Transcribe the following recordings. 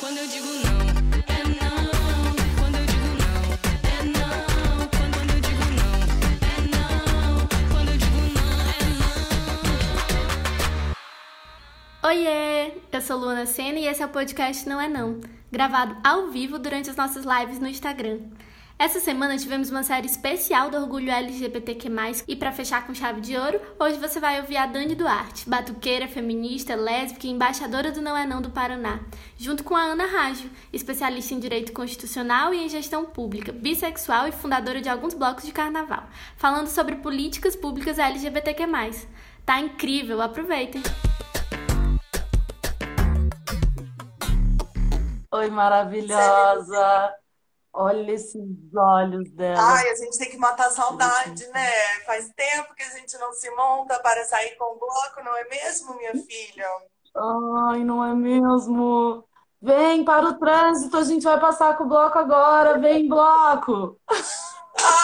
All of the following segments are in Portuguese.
Quando eu digo não, é não. Quando eu digo não, é não. Quando eu digo não, é não. Quando eu digo não, é não. Oiê! Eu sou Luana Senna e esse é o podcast Não é Não, gravado ao vivo durante as nossas lives no Instagram. Essa semana tivemos uma série especial do Orgulho LGBTQ+, e para fechar com chave de ouro, hoje você vai ouvir a Dani Duarte, batuqueira, feminista, lésbica e embaixadora do Não é Não do Paraná, junto com a Ana Rágio, especialista em Direito Constitucional e em Gestão Pública, bissexual e fundadora de alguns blocos de carnaval, falando sobre políticas públicas LGBTQ+. Tá incrível, aproveitem! Oi, maravilhosa! Olha esses olhos dela. Ai, a gente tem que matar a saudade, né? Faz tempo que a gente não se monta para sair com o bloco, não é mesmo, minha filha? Ai, não é mesmo? Vem para o trânsito, a gente vai passar com o bloco agora. Vem, bloco!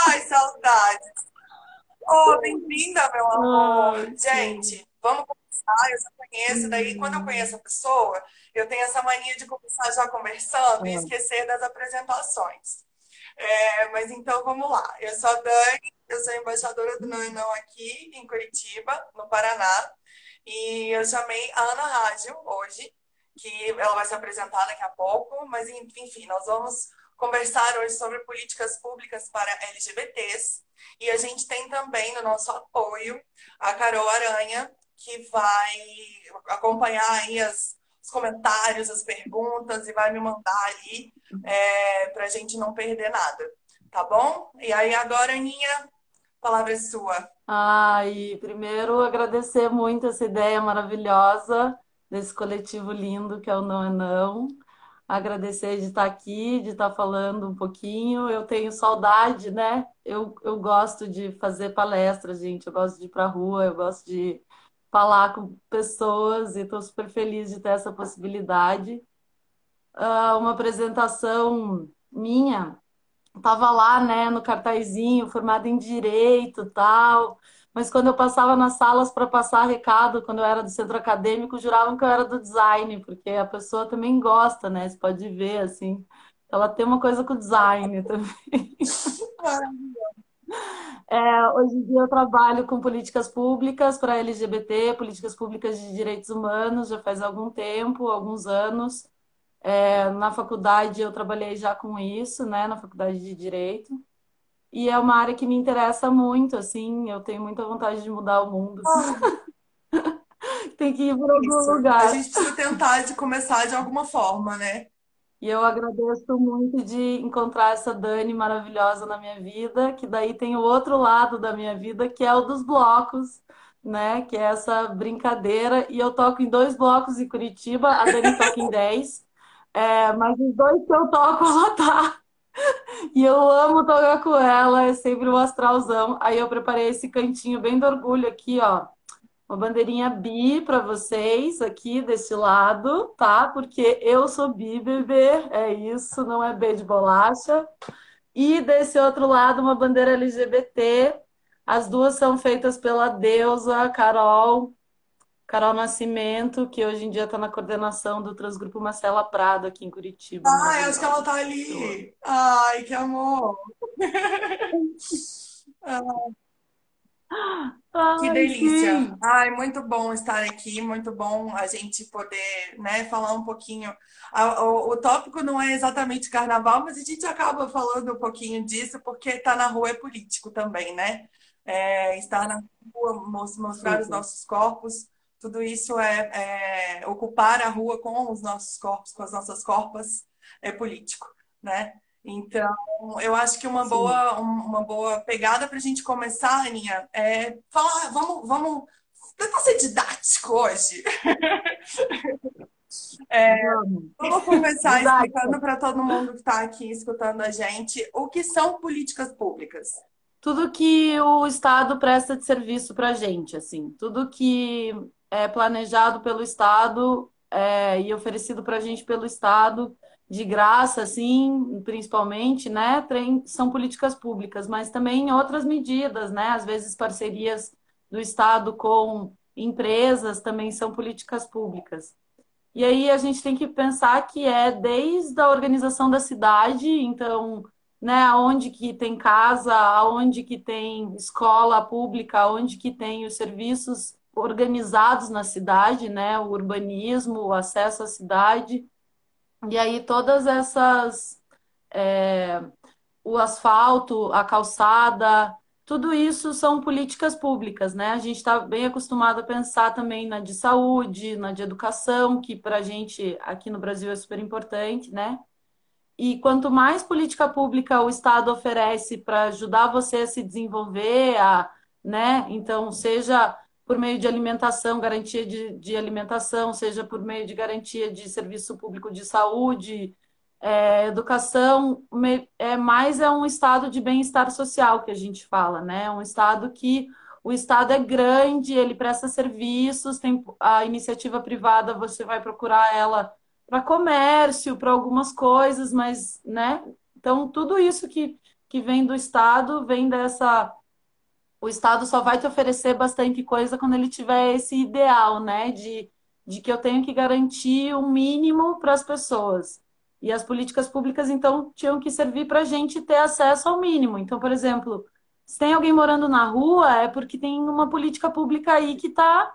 Ai, saudades! Oh, bem-vinda, meu amor! Ai, Gente, vamos conversar, eu já conheço, daí quando eu conheço a pessoa, eu tenho essa mania de começar já conversando e É. esquecer das apresentações. É, mas então vamos lá. Eu sou a Dani, eu sou embaixadora do Não é Não aqui em Curitiba, no Paraná. E eu chamei a Ana Rádio hoje, que ela vai se apresentar daqui a pouco, mas enfim, nós vamos conversar hoje sobre políticas públicas para LGBTs. E a gente tem também no nosso apoio a Carol Aranha, que vai acompanhar aí as, os comentários, as perguntas e vai me mandar ali é, para a gente não perder nada, tá bom? E aí agora, Aninha, palavra é sua. Ai, primeiro agradecer muito essa ideia maravilhosa desse coletivo lindo que é o Não é Não. Agradecer de estar aqui, de estar falando um pouquinho. Eu tenho saudade, né? Eu, eu gosto de fazer palestras, gente. Eu gosto de ir para rua, eu gosto de falar com pessoas e estou super feliz de ter essa possibilidade. Ah, uma apresentação minha. Tava lá, né, no cartazinho, formada em direito, tal. Mas quando eu passava nas salas para passar recado, quando eu era do centro acadêmico, juravam que eu era do design, porque a pessoa também gosta, né? Você pode ver assim. Ela tem uma coisa com design também. É, hoje em dia eu trabalho com políticas públicas para LGBT, políticas públicas de direitos humanos, já faz algum tempo, alguns anos. É, na faculdade eu trabalhei já com isso, né, na faculdade de Direito. E é uma área que me interessa muito, assim, eu tenho muita vontade de mudar o mundo. Tem que ir por algum Isso. A lugar. gente precisa tentar de começar de alguma forma, né? E eu agradeço muito de encontrar essa Dani maravilhosa na minha vida, que daí tem o outro lado da minha vida, que é o dos blocos, né? Que é essa brincadeira. E eu toco em dois blocos em Curitiba, a Dani toca em dez. É, mas os dois que eu toco, ela tá. E eu amo tocar com ela, é sempre um astralzão. Aí eu preparei esse cantinho bem do orgulho aqui, ó. Uma bandeirinha bi para vocês aqui desse lado, tá? Porque eu sou bi, bebê, é isso, não é B de bolacha. E desse outro lado, uma bandeira LGBT. As duas são feitas pela deusa Carol, Carol Nascimento, que hoje em dia está na coordenação do Transgrupo Marcela Prado aqui em Curitiba. Ai, acho que ela tá ali. Ai, que amor. Que Ai, delícia. sim. Ai, muito bom estar aqui, muito bom a gente poder, né, falar um pouquinho. A- O, o tópico não é exatamente carnaval, mas a gente acaba falando um pouquinho disso porque estar na rua é político também, né? É, estar na rua, mos- mostrar os Super. nossos corpos, tudo isso é, é ocupar a rua com os nossos corpos, com as nossas corpas, é político, né? Então, eu acho que uma Sim. boa, um- uma boa pegada para a gente começar, Aninha, é falar, vamos, vamos tentar ser didático hoje. Vamos. Vamos começar explicando para todo mundo que está aqui escutando a gente o que são políticas públicas. Tudo que o Estado presta de serviço para a gente, assim, tudo que é planejado pelo Estado é, e oferecido para a gente pelo Estado de graça, assim, principalmente, né, são políticas públicas, mas também outras medidas, né, às vezes parcerias do Estado com empresas também são políticas públicas. E aí a gente tem que pensar que é desde a organização da cidade, então, né, aonde que tem casa, aonde que tem escola pública, aonde que tem os serviços organizados na cidade, né, o urbanismo, o acesso à cidade. E aí todas essas, é, o asfalto, a calçada, tudo isso são políticas públicas, né? A gente está bem acostumado a pensar também na de saúde, na de educação, que para a gente aqui no Brasil é super importante, né? E quanto mais política pública o Estado oferece para ajudar você a se desenvolver, a, né? Então, seja por meio de alimentação, garantia de, de alimentação, seja por meio de garantia de serviço público de saúde, é, educação, é mais é um estado de bem-estar social que a gente fala, né? É um estado que o estado é grande, ele presta serviços, tem a iniciativa privada, você vai procurar ela para comércio, para algumas coisas, mas, né? Então, tudo isso que, que vem do estado vem dessa o Estado só vai te oferecer bastante coisa quando ele tiver esse ideal, né? De, de que eu tenho que garantir o um mínimo para as pessoas. E as políticas públicas, então, tinham que servir para a gente ter acesso ao mínimo. Então, por exemplo, se tem alguém morando na rua, é porque tem uma política pública aí que está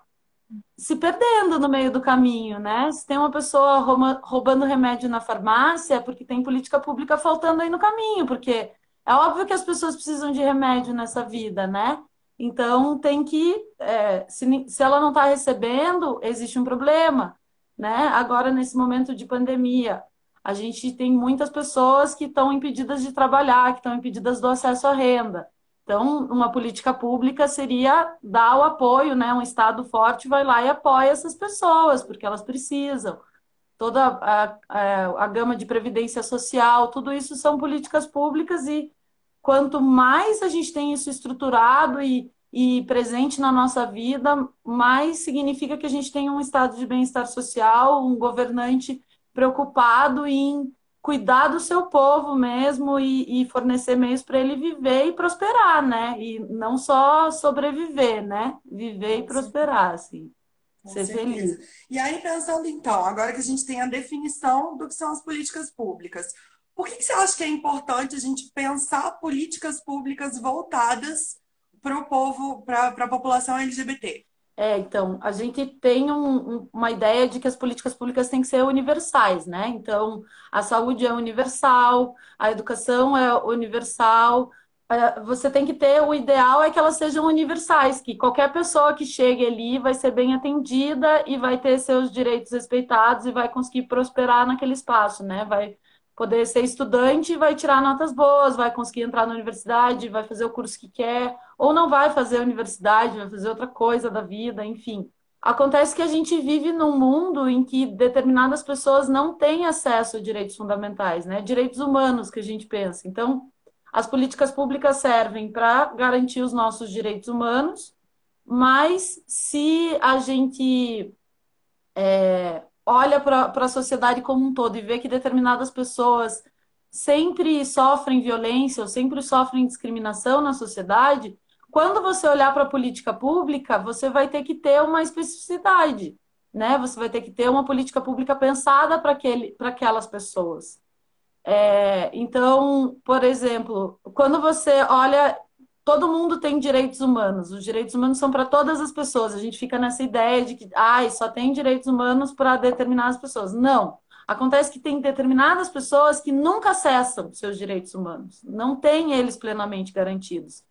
se perdendo no meio do caminho, né? Se tem uma pessoa roubando remédio na farmácia, é porque tem política pública faltando aí no caminho, porque é óbvio que as pessoas precisam de remédio nessa vida, né? Então tem que, é, se, se ela não está recebendo, existe um problema, né? Agora, nesse momento de pandemia, a gente tem muitas pessoas que estão impedidas de trabalhar, que estão impedidas do acesso à renda. Então, uma política pública seria dar o apoio, né? Um Estado forte vai lá e apoia essas pessoas, porque elas precisam toda a, a, a gama de previdência social, tudo isso são políticas públicas e quanto mais a gente tem isso estruturado e, e presente na nossa vida, mais significa que a gente tem um estado de bem-estar social, um governante preocupado em cuidar do seu povo mesmo e, e fornecer meios para ele viver e prosperar, né? E não só sobreviver, né? Viver e prosperar, assim. Com Ser certeza. feliz. E aí, pensando então, agora que a gente tem a definição do que são as políticas públicas, por que que você acha que é importante a gente pensar políticas públicas voltadas para o povo, para a população LGBT? É, então, a gente tem um- um- uma ideia de que as políticas públicas têm que ser universais, né? Então, a saúde é universal, a educação é universal. Você tem que ter, o ideal é que elas sejam universais, que qualquer pessoa que chegue ali vai ser bem atendida e vai ter seus direitos respeitados e vai conseguir prosperar naquele espaço, né? Vai poder ser estudante vai tirar notas boas, vai conseguir entrar na universidade, vai fazer o curso que quer, ou não vai fazer a universidade, vai fazer outra coisa da vida, enfim. Acontece que a gente vive num mundo em que determinadas pessoas não têm acesso a direitos fundamentais, né? Direitos humanos que a gente pensa. Então, as políticas públicas servem para garantir os nossos direitos humanos, mas se a gente é, olha para a sociedade como um todo e vê que determinadas pessoas sempre sofrem violência ou sempre sofrem discriminação na sociedade, quando você olhar para a política pública, você vai ter que ter uma especificidade, né? Você vai ter que ter uma política pública pensada para aquelas pessoas. É, então, por exemplo, quando você olha, todo mundo tem direitos humanos, os direitos humanos são para todas as pessoas. A gente fica nessa ideia de que ai, só tem direitos humanos para determinadas pessoas. Não. Acontece que tem determinadas pessoas que nunca acessam seus direitos humanos, não têm eles plenamente garantidos.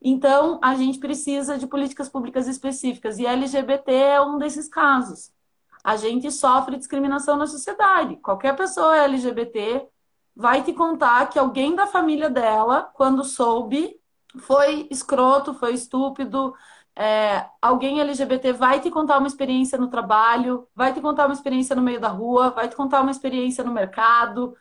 Então, a gente precisa de políticas públicas específicas, e LGBT é um desses casos. A gente sofre discriminação na sociedade. Qualquer pessoa LGBT vai te contar que alguém da família dela, quando soube, foi escroto, foi estúpido. É, alguém LGBT vai te contar uma experiência no trabalho, vai te contar uma experiência no meio da rua, vai te contar uma experiência no mercado,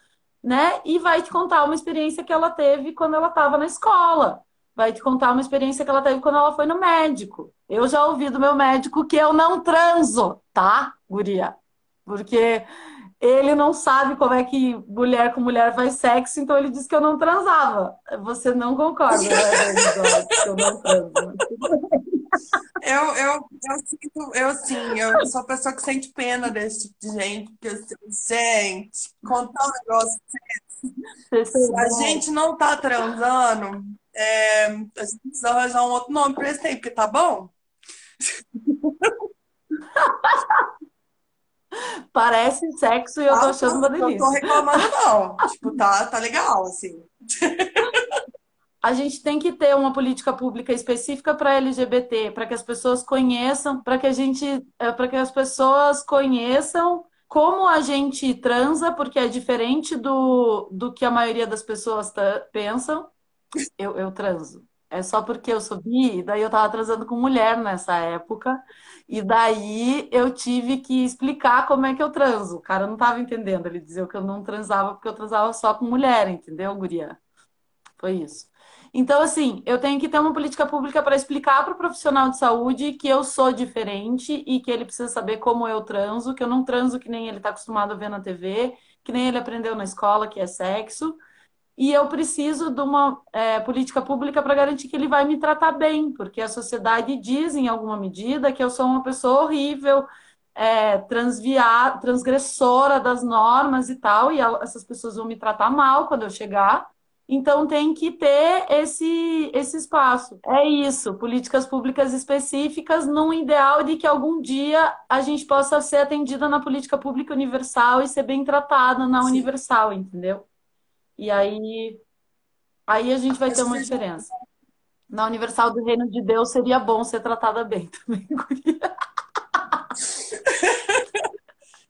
né? E vai te contar uma experiência que ela teve quando ela estava na escola. Vai te contar uma experiência que ela teve quando ela foi no médico. Eu já ouvi do meu médico que eu não transo, tá, guria? Porque ele não sabe como é que mulher com mulher faz sexo, então ele disse que eu não transava. Você não concorda, né, eu não transo. bem. Eu, eu, eu sinto, eu sim, eu sou a pessoa que sente pena desse tipo de gente, porque assim, gente, contar um negócio, se a gente não tá transando, é, a gente precisa arranjar um outro nome pra esse tempo, porque tá bom? Parece sexo e eu tô Ah, achando uma não, não tô delícia. reclamando, não. Tipo, tá, tá legal, assim. A gente tem que ter uma política pública específica para LGBT, para que as pessoas conheçam, para que a gente, para que as pessoas conheçam como a gente transa, porque é diferente do, do que a maioria das pessoas pensam. Eu, eu transo. É só porque eu sou bi, e daí eu tava transando com mulher nessa época, e daí eu tive que explicar como é que eu transo. O cara não tava entendendo, ele dizia que eu não transava porque eu transava só com mulher, entendeu, guria? Foi isso. Então, assim, eu tenho que ter uma política pública para explicar para o profissional de saúde que eu sou diferente e que ele precisa saber como eu transo, que eu não transo que nem ele está acostumado a ver na TV, que nem ele aprendeu na escola, que é sexo. E eu preciso de uma, é, política pública para garantir que ele vai me tratar bem, porque a sociedade diz, em alguma medida, que eu sou uma pessoa horrível, é, transvia, transgressora das normas e tal, e essas pessoas vão me tratar mal quando eu chegar. Então tem que ter esse, esse espaço. É isso, políticas públicas específicas, num ideal de que algum dia a gente possa ser atendida na política pública universal e ser bem tratada na Sim. universal, entendeu? E aí, aí a gente vai ter uma diferença. Na Universal do Reino de Deus seria bom ser tratada bem também, guria.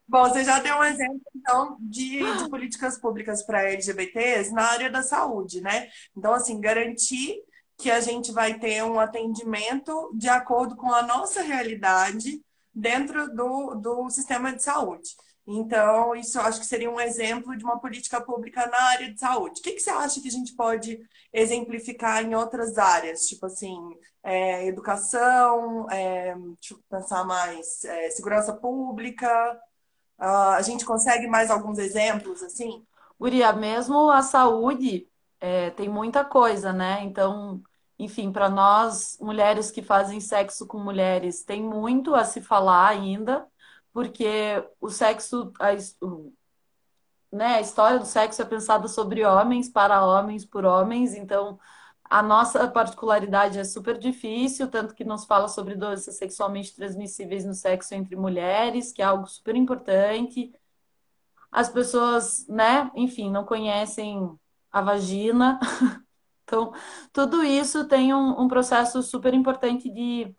Bom, você já deu um exemplo, então, de, de políticas públicas para LGBTs na área da saúde, né? Então, assim, garantir que a gente vai ter um atendimento de acordo com a nossa realidade dentro do, do sistema de saúde. Então, isso eu acho que seria um exemplo de uma política pública na área de saúde. O que que você acha que a gente pode exemplificar em outras áreas? Tipo assim, é, educação, é, deixa eu pensar mais, é, segurança pública. Ah, a gente consegue mais alguns exemplos, assim? Guria, mesmo a saúde é, tem muita coisa, né? Então, enfim, para nós, mulheres que fazem sexo com mulheres, tem muito a se falar ainda, porque o sexo, a, né, a história do sexo é pensada sobre homens, para homens, por homens, então a nossa particularidade é super difícil, tanto que nos fala sobre doenças sexualmente transmissíveis no sexo entre mulheres, que é algo super importante. As pessoas, né, enfim, não conhecem a vagina. Então, tudo isso tem um, um processo super importante de,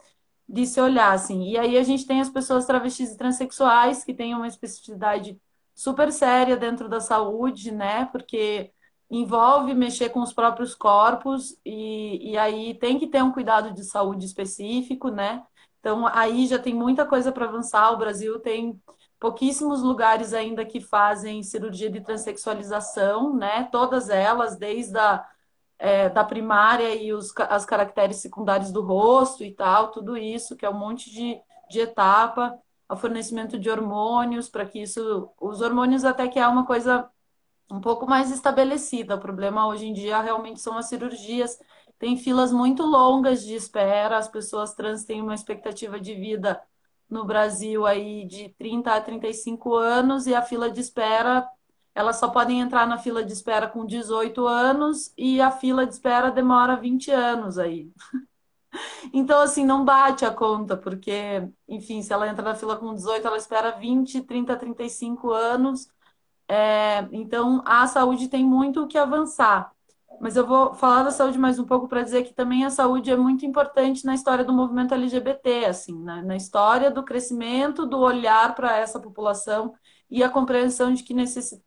de se olhar, assim. E aí a gente tem as pessoas travestis e transexuais, que têm uma especificidade super séria dentro da saúde, né? Porque envolve mexer com os próprios corpos e, e aí tem que ter um cuidado de saúde específico, né? Então, aí já tem muita coisa para avançar. O Brasil tem pouquíssimos lugares ainda que fazem cirurgia de transexualização, né? Todas elas, desde a é, da primária e os, as caracteres secundários do rosto e tal, tudo isso, que é um monte de, de etapa, o fornecimento de hormônios, para que isso, os hormônios até que é uma coisa um pouco mais estabelecida. O problema hoje em dia realmente são as cirurgias. Tem filas muito longas de espera, as pessoas trans têm uma expectativa de vida no Brasil aí de 30 a 35 anos e a fila de espera, elas só podem entrar na fila de espera com 18 anos e a fila de espera demora 20 anos aí. Então, assim, não bate a conta, porque, enfim, se ela entra na fila com 18, ela espera 20, 30, 35 anos. É, então, a saúde tem muito o que avançar. Mas eu vou falar da saúde mais um pouco para dizer que também a saúde é muito importante na história do movimento LGBT, assim, na, na história do crescimento, do olhar para essa população e a compreensão de que necessi-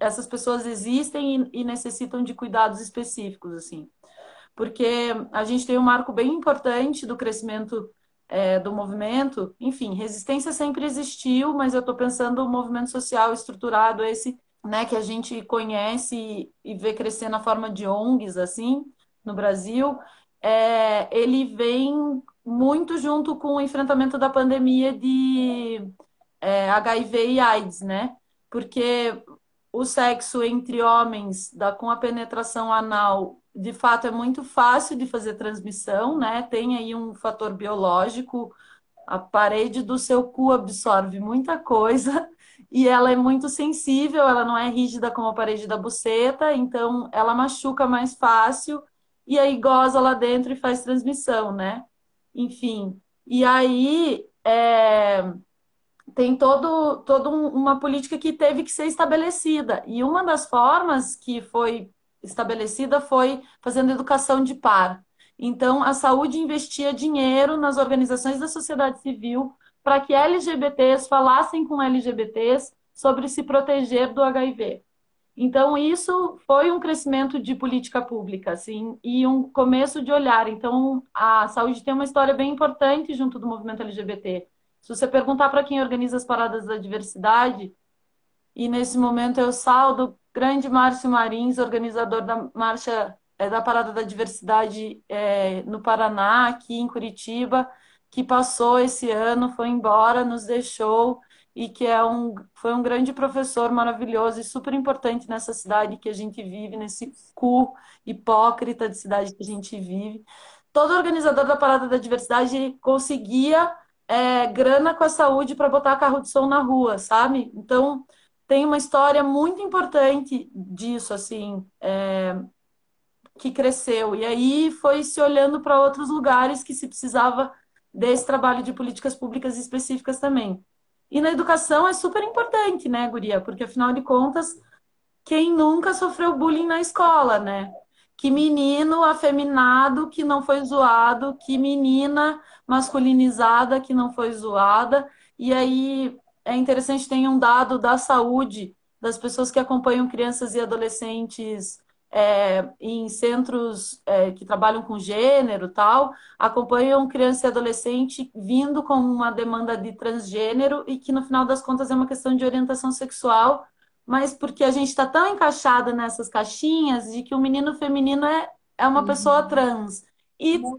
essas pessoas existem e, necessitam de cuidados específicos, assim porque a gente tem um marco bem importante do crescimento é, do movimento. Enfim, resistência sempre existiu, mas eu estou pensando o movimento social estruturado, esse né, que a gente conhece e, e vê crescer na forma de ONGs, assim, no Brasil, é, ele vem muito junto com o enfrentamento da pandemia de é, HIV e AIDS, né? Porque o sexo entre homens da, com a penetração anal de fato é muito fácil de fazer transmissão, né? Tem aí um fator biológico, a parede do seu cu absorve muita coisa e ela é muito sensível, ela não é rígida como a parede da buceta, então ela machuca mais fácil e aí goza lá dentro e faz transmissão, né? Enfim, e aí é, tem todo, um- uma política que teve que ser estabelecida. E uma das formas que foi estabelecida foi fazendo educação de par. Então, a saúde investia dinheiro nas organizações da sociedade civil para que LGBTs falassem com LGBTs sobre se proteger do HIV. Então, isso foi um crescimento de política pública, assim, e um começo de olhar. Então, a saúde tem uma história bem importante junto do movimento LGBT. Se você perguntar para quem organiza as paradas da diversidade, e nesse momento eu saldo o grande Márcio Marins, organizador da marcha é, da Parada da Diversidade é, no Paraná, aqui em Curitiba, que passou esse ano, foi embora, nos deixou e que é um, foi um grande professor maravilhoso e super importante nessa cidade que a gente vive, nesse cu hipócrita de cidade que a gente vive. Todo organizador da Parada da Diversidade conseguia é, grana com a saúde para botar carro de som na rua, sabe? Então tem uma história muito importante disso, assim, é, que cresceu. E aí foi se olhando para outros lugares que se precisava desse trabalho de políticas públicas específicas também. E na educação é super importante, né, Guria? Porque afinal de contas, quem nunca sofreu bullying na escola, né? Que menino afeminado que não foi zoado, que menina masculinizada que não foi zoada. E aí é interessante tem um dado da saúde das pessoas que acompanham crianças e adolescentes é, em centros é, que trabalham com gênero tal, acompanham criança e adolescente vindo com uma demanda de transgênero e que no final das contas é uma questão de orientação sexual mas porque a gente está tão encaixada nessas caixinhas de que o menino feminino é, é uma pessoa trans. E Não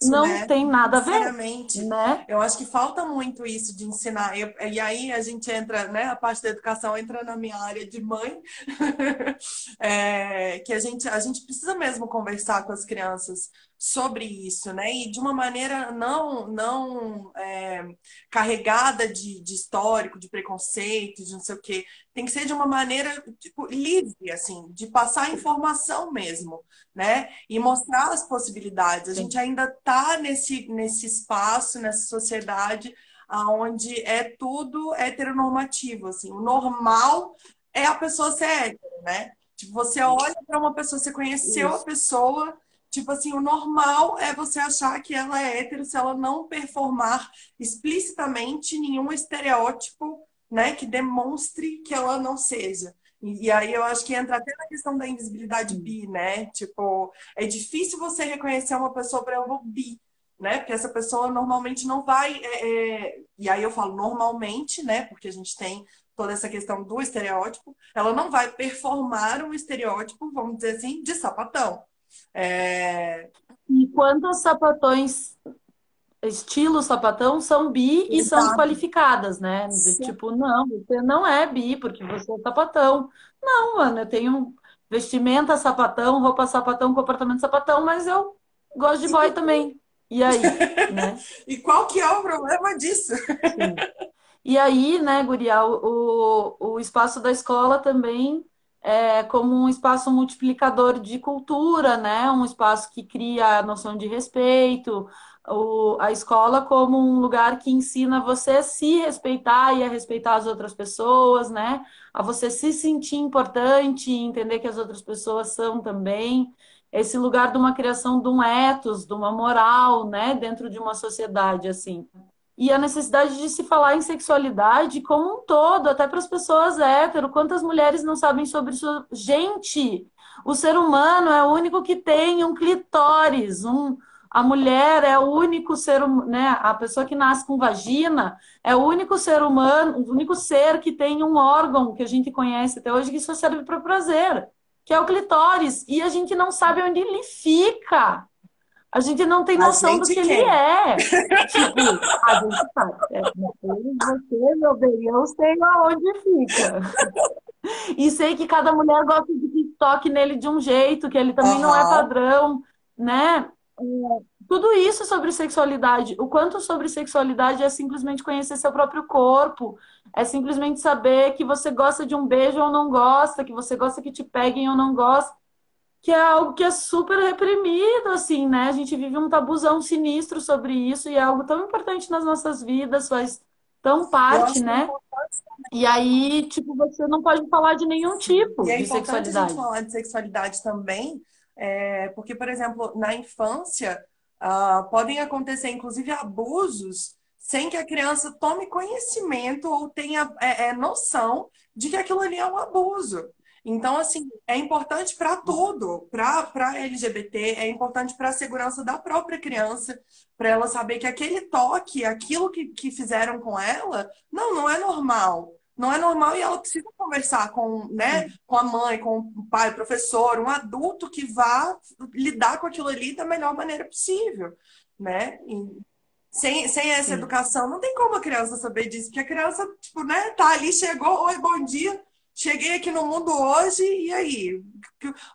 não né? tem nada a ver, Sinceramente. né? Eu acho que falta muito isso de ensinar. E, e aí a gente entra, né? A parte da educação entra na minha área de mãe, É, que a gente, a gente precisa mesmo conversar com as crianças sobre isso, né? E de uma maneira não, não é, carregada de, de histórico, de preconceito, de não sei o quê. Tem que ser de uma maneira tipo, livre, assim, de passar informação mesmo, né? E mostrar as possibilidades. A Sim. gente ainda está nesse, nesse espaço, nessa sociedade, onde é tudo heteronormativo, assim. O normal é a pessoa ser hétero, né? Tipo, você olha para uma pessoa, você conheceu a Isso. pessoa, tipo assim, o normal é você achar que ela é hétero se ela não performar explicitamente nenhum estereótipo, né, que demonstre que ela não seja. E, aí eu acho que entra até na questão da invisibilidade bi, né? Tipo, é difícil você reconhecer uma pessoa por ela bi, né? Porque essa pessoa normalmente não vai. é, é, E aí eu falo normalmente, né? Porque a gente tem toda essa questão do estereótipo, ela não vai performar um estereótipo, vamos dizer assim, de sapatão. É, E quantos sapatões, estilo sapatão, são bi e são Exato. desqualificadas, né? Sim. tipo, não, você não é bi porque você é sapatão. Não, mano, eu tenho vestimenta sapatão, roupa sapatão, comportamento sapatão, mas eu gosto de boy também. E aí, né? E qual que é o problema disso? Sim. E aí, né, Guria, o, o, o espaço da escola também é como um espaço multiplicador de cultura, né? Um espaço que cria a noção de respeito, o, a escola como um lugar que ensina você a se respeitar e a respeitar as outras pessoas, né? A você se sentir importante entender que as outras pessoas são também. Esse lugar de uma criação de um ethos, de uma moral, né? Dentro de uma sociedade, assim e a necessidade de se falar em sexualidade como um todo, até para as pessoas hétero. Quantas mulheres não sabem sobre isso? Gente, o ser humano é o único que tem um clitóris, um, a mulher é o único ser humano, né? A pessoa que nasce com vagina é o único ser humano, o único ser que tem um órgão que a gente conhece até hoje que só serve para prazer, que é o clitóris, e a gente não sabe onde ele fica. A gente não tem noção do que ele quer. é. Tipo, a gente sabe. É, você, meu bem, eu sei aonde fica. E sei que cada mulher gosta de que toque nele de um jeito, que ele também não é padrão, né? É, Tudo isso sobre sexualidade. O quanto sobre sexualidade é simplesmente conhecer seu próprio corpo, é simplesmente saber que você gosta de um beijo ou não gosta, que você gosta que te peguem ou não gosta, que é algo que é super reprimido, assim, né? A gente vive um tabuzão sinistro sobre isso e é algo tão importante nas nossas vidas, faz tão parte, né? E aí, tipo, você não pode falar de nenhum tipo E é de importante a gente sexualidade. falar de sexualidade também, é, porque, por exemplo, na infância, ah, podem acontecer, inclusive, abusos sem que a criança tome conhecimento ou tenha é, é, noção de que aquilo ali é um abuso. Então, assim, é importante para tudo, para LGBT, é importante para a segurança da própria criança, para ela saber que aquele toque, aquilo que, que fizeram com ela, não, não é normal. Não é normal e ela precisa conversar com, né, com a mãe, com o pai, o professor, um adulto que vá lidar com aquilo ali da melhor maneira possível, né? E sem, sem essa Sim. educação, não tem como a criança saber disso, porque a criança, tipo, né, tá ali, chegou, oi, bom dia, cheguei aqui no mundo hoje, e aí?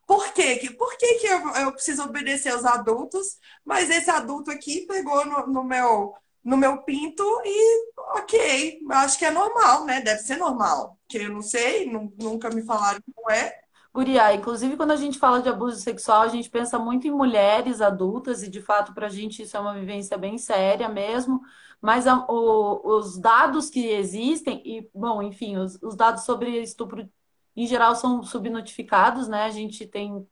Por quê? Que- Por que que eu, eu preciso obedecer aos adultos, mas esse adulto aqui pegou no, no meu, no meu pinto e, ok, acho que é normal, né? Deve ser normal, que eu não sei, nu- nunca me falaram não é. Guria, inclusive quando a gente fala de abuso sexual, a gente pensa muito em mulheres adultas, e de fato, pra gente isso é uma vivência bem séria mesmo. Mas a- o- os dados que existem, e, bom, enfim, os, os dados sobre estupro em geral são subnotificados, né? A gente tem,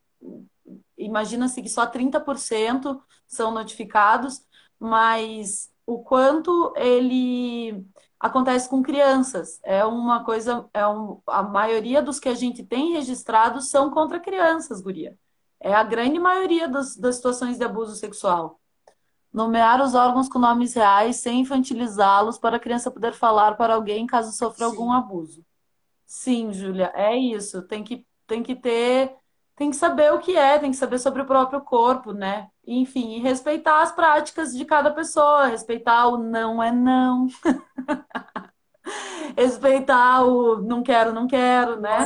imagina-se que só 30% são notificados, mas o quanto ele acontece com crianças. É uma coisa, é um, a maioria dos que a gente tem registrados são contra crianças, guria. É a grande maioria das, das situações de abuso sexual. Nomear os órgãos com nomes reais sem infantilizá-los para a criança poder falar para alguém caso sofra algum Sim. abuso. Sim, Júlia, é isso. Tem que, tem que ter, tem que saber o que é, tem que saber sobre o próprio corpo, né? Enfim, e respeitar as práticas de cada pessoa, respeitar o não é não, respeitar o não quero, não quero, né?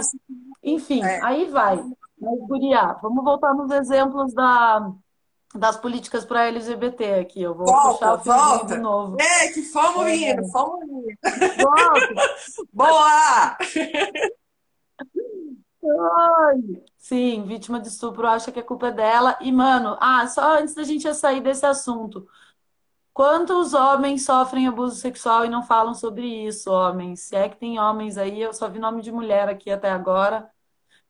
Enfim, é. aí vai. Mas, guria, vamos voltar nos exemplos da, das políticas para LGBT aqui. Eu vou puxar Volta, o fiozinho de volta. novo. É, que fomos, É, menino, fomos, menino. volta! Boa! Ai. Sim, vítima de estupro acha que a culpa é dela. E, mano, ah, só antes da gente sair desse assunto. Quantos homens sofrem abuso sexual e não falam sobre isso, homens? Se é que tem homens aí, eu só vi nome de mulher aqui até agora.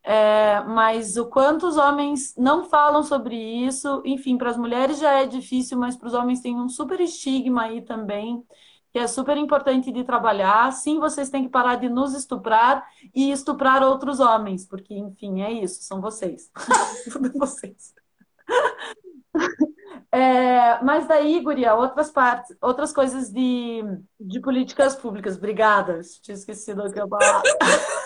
É, mas o quanto os homens não falam sobre isso, enfim, para as mulheres já é difícil, mas para os homens tem um super estigma aí também, que é super importante de trabalhar. Sim, vocês têm que parar de nos estuprar e estuprar outros homens, porque, enfim, é isso, são vocês. Vocês. É, mas daí, Guria, outras partes, outras coisas de, de políticas públicas. Obrigada, tinha esquecido o que eu falar.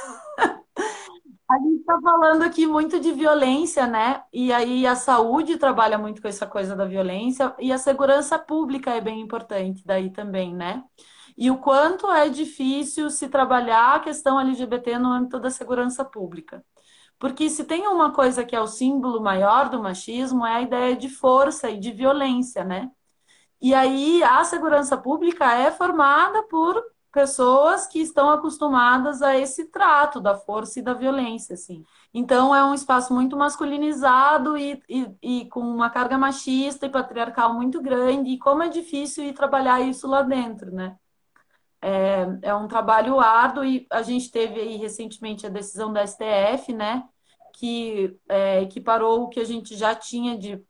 está falando aqui muito de violência, né? E aí a saúde trabalha muito com essa coisa da violência e a segurança pública é bem importante daí também, né? E o quanto é difícil se trabalhar a questão LGBT no âmbito da segurança pública. Porque se tem uma coisa que é o símbolo maior do machismo, é a ideia de força e de violência, né? E aí a segurança pública é formada por pessoas que estão acostumadas a esse trato da força e da violência, assim. Então é um espaço muito masculinizado e, e, e com uma carga machista e patriarcal muito grande, e como é difícil ir trabalhar isso lá dentro, né? É, é um trabalho árduo e a gente teve aí recentemente a decisão da STF, né? Que é, equiparou o que a gente já tinha de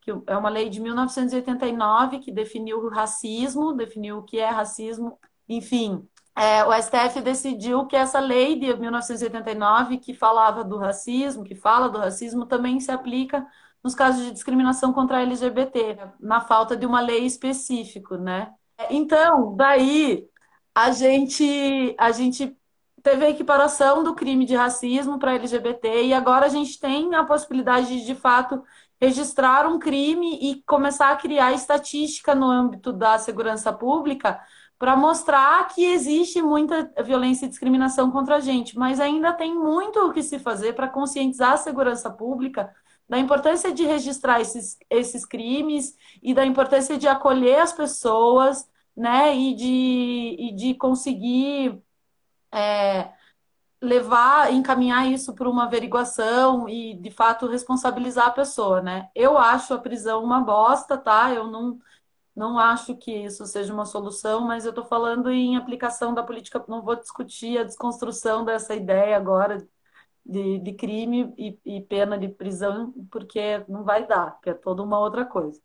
que é uma lei de 1989 que definiu o racismo, definiu o que é racismo, enfim. É, o STF decidiu que essa lei de 1989, que falava do racismo, que fala do racismo, também se aplica nos casos de discriminação contra a LGBT, na falta de uma lei específica, né? Então, daí a gente, a gente teve a equiparação do crime de racismo para LGBT e agora a gente tem a possibilidade de, de fato, registrar um crime e começar a criar estatística no âmbito da segurança pública para mostrar que existe muita violência e discriminação contra a gente, mas ainda tem muito o que se fazer para conscientizar a segurança pública da importância de registrar esses, esses crimes e da importância de acolher as pessoas, né, e de, e de conseguir é, levar, encaminhar isso para uma averiguação e, de fato, responsabilizar a pessoa, né? Eu acho a prisão uma bosta, tá? Eu não, não acho que isso seja uma solução, mas eu estou falando em aplicação da política, não vou discutir a desconstrução dessa ideia agora de, de crime e, e pena de prisão, porque não vai dar, porque é toda uma outra coisa.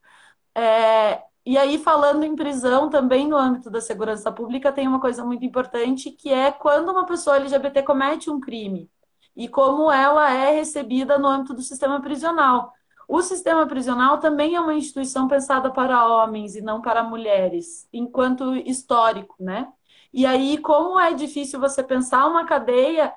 É, e aí, falando em prisão, também no âmbito da segurança pública, tem uma coisa muito importante, que é quando uma pessoa LGBT comete um crime e como ela é recebida no âmbito do sistema prisional. O sistema prisional também é uma instituição pensada para homens e não para mulheres, enquanto histórico, né? E aí, como é difícil você pensar uma cadeia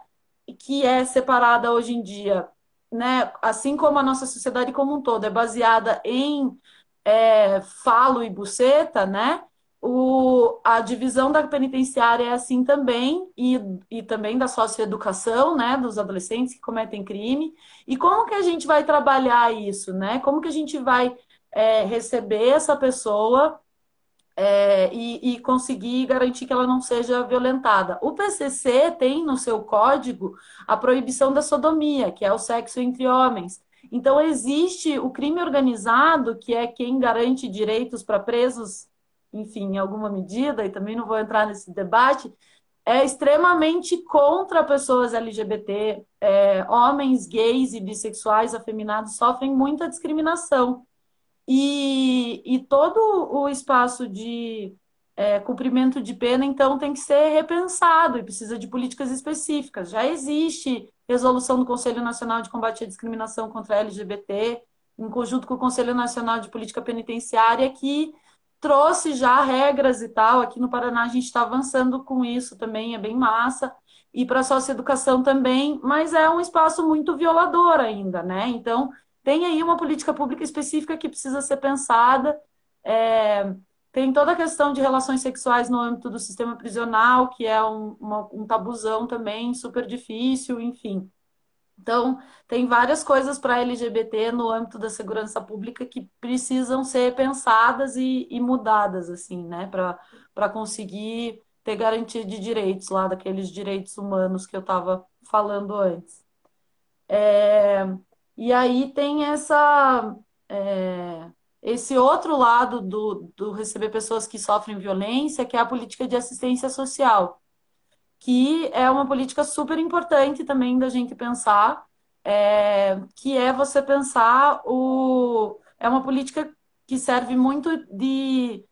que é separada hoje em dia, né? Assim como a nossa sociedade como um todo é baseada em é, falo e buceta, né? O, a divisão da penitenciária é assim também, e, e também da socioeducação, né, dos adolescentes que cometem crime. E como que a gente vai trabalhar isso, né? Como que a gente vai é, receber essa pessoa é, e, e, conseguir garantir que ela não seja violentada. O PCC tem no seu código a proibição da sodomia, que é o sexo entre homens. Então, existe o crime organizado, que é quem garante direitos para presos, enfim, em alguma medida, e também não vou entrar nesse debate, é extremamente contra pessoas LGBT, é, homens gays e bissexuais afeminados sofrem muita discriminação. E, e todo o espaço de é, cumprimento de pena, então, tem que ser repensado e precisa de políticas específicas. Já existe resolução do Conselho Nacional de Combate à Discriminação contra LGBT, em conjunto com o Conselho Nacional de Política Penitenciária, que trouxe já regras e tal. Aqui no Paraná a gente está avançando com isso também, é bem massa. E para a socioeducação também, mas é um espaço muito violador ainda, né? Então, tem aí uma política pública específica que precisa ser pensada. É, tem toda a questão de relações sexuais no âmbito do sistema prisional, que é um, uma, um tabuzão também super difícil, enfim. Então, tem várias coisas para LGBT no âmbito da segurança pública que precisam ser pensadas e, e mudadas, assim, né? Para conseguir ter garantia de direitos lá, daqueles direitos humanos que eu estava falando antes. É, e aí tem essa, é, esse outro lado do, do receber pessoas que sofrem violência, que é a política de assistência social, que é uma política super importante também da gente pensar, é, que é você pensar o. É uma política que serve muito de.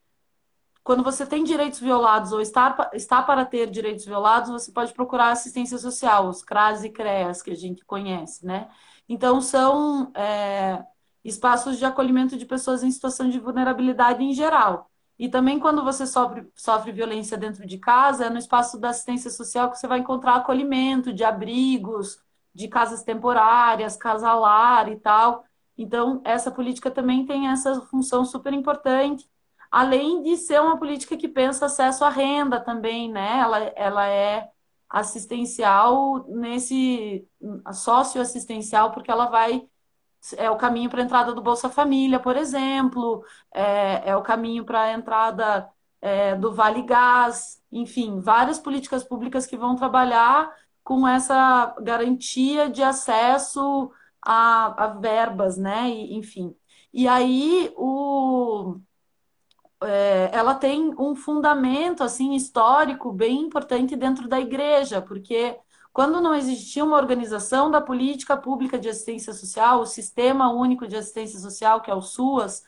Quando você tem direitos violados ou está, está para ter direitos violados, você pode procurar assistência social, os CRAS e CREAS, que a gente conhece, né? Então, são é, espaços de acolhimento de pessoas em situação de vulnerabilidade em geral. E também quando você sofre, sofre violência dentro de casa, é no espaço da assistência social que você vai encontrar acolhimento de abrigos, de casas temporárias, casalar e tal. Então, essa política também tem essa função super importante, além de ser uma política que pensa acesso à renda também, né? Ela, ela é assistencial nesse socioassistencial, porque ela vai é o caminho para a entrada do Bolsa Família, por exemplo, é, é o caminho para a entrada é, do Vale Gás, enfim, várias políticas públicas que vão trabalhar com essa garantia de acesso a, a verbas, né? E, enfim. E aí o é, ela tem um fundamento assim histórico bem importante dentro da igreja, porque quando não existia uma organização da política pública de assistência social, o Sistema Único de Assistência Social, que é o SUAS,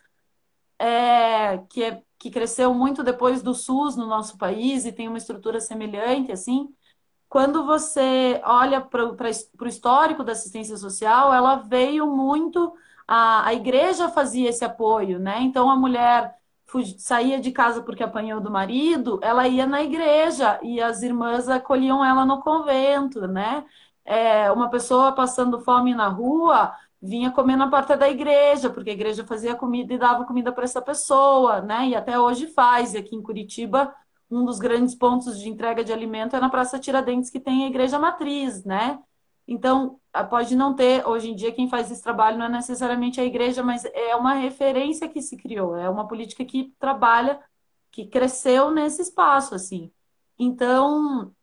é, que, é, que cresceu muito depois do SUS no nosso país e tem uma estrutura semelhante, assim, quando você olha para o histórico da assistência social, ela veio muito. A, a igreja fazia esse apoio, né? Então a mulher saía de casa porque apanhou do marido, ela ia na igreja e as irmãs acolhiam ela no convento, né? É, uma pessoa passando fome na rua vinha comer na porta da igreja, porque a igreja fazia comida e dava comida para essa pessoa, né? E até hoje faz. E aqui em Curitiba, um dos grandes pontos de entrega de alimento é na Praça Tiradentes, que tem a igreja matriz, né? Então, pode não ter, hoje em dia, quem faz esse trabalho não é necessariamente a igreja, mas é uma referência que se criou, é uma política que trabalha, que cresceu nesse espaço, assim. Então,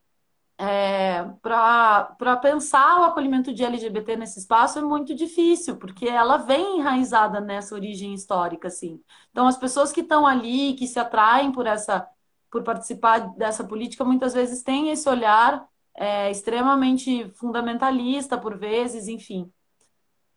é, para pensar o acolhimento de LGBT nesse espaço é muito difícil, porque ela vem enraizada nessa origem histórica, assim. Então, as pessoas que estão ali, que se atraem por essa, por participar dessa política, muitas vezes têm esse olhar é, extremamente fundamentalista, por vezes, enfim.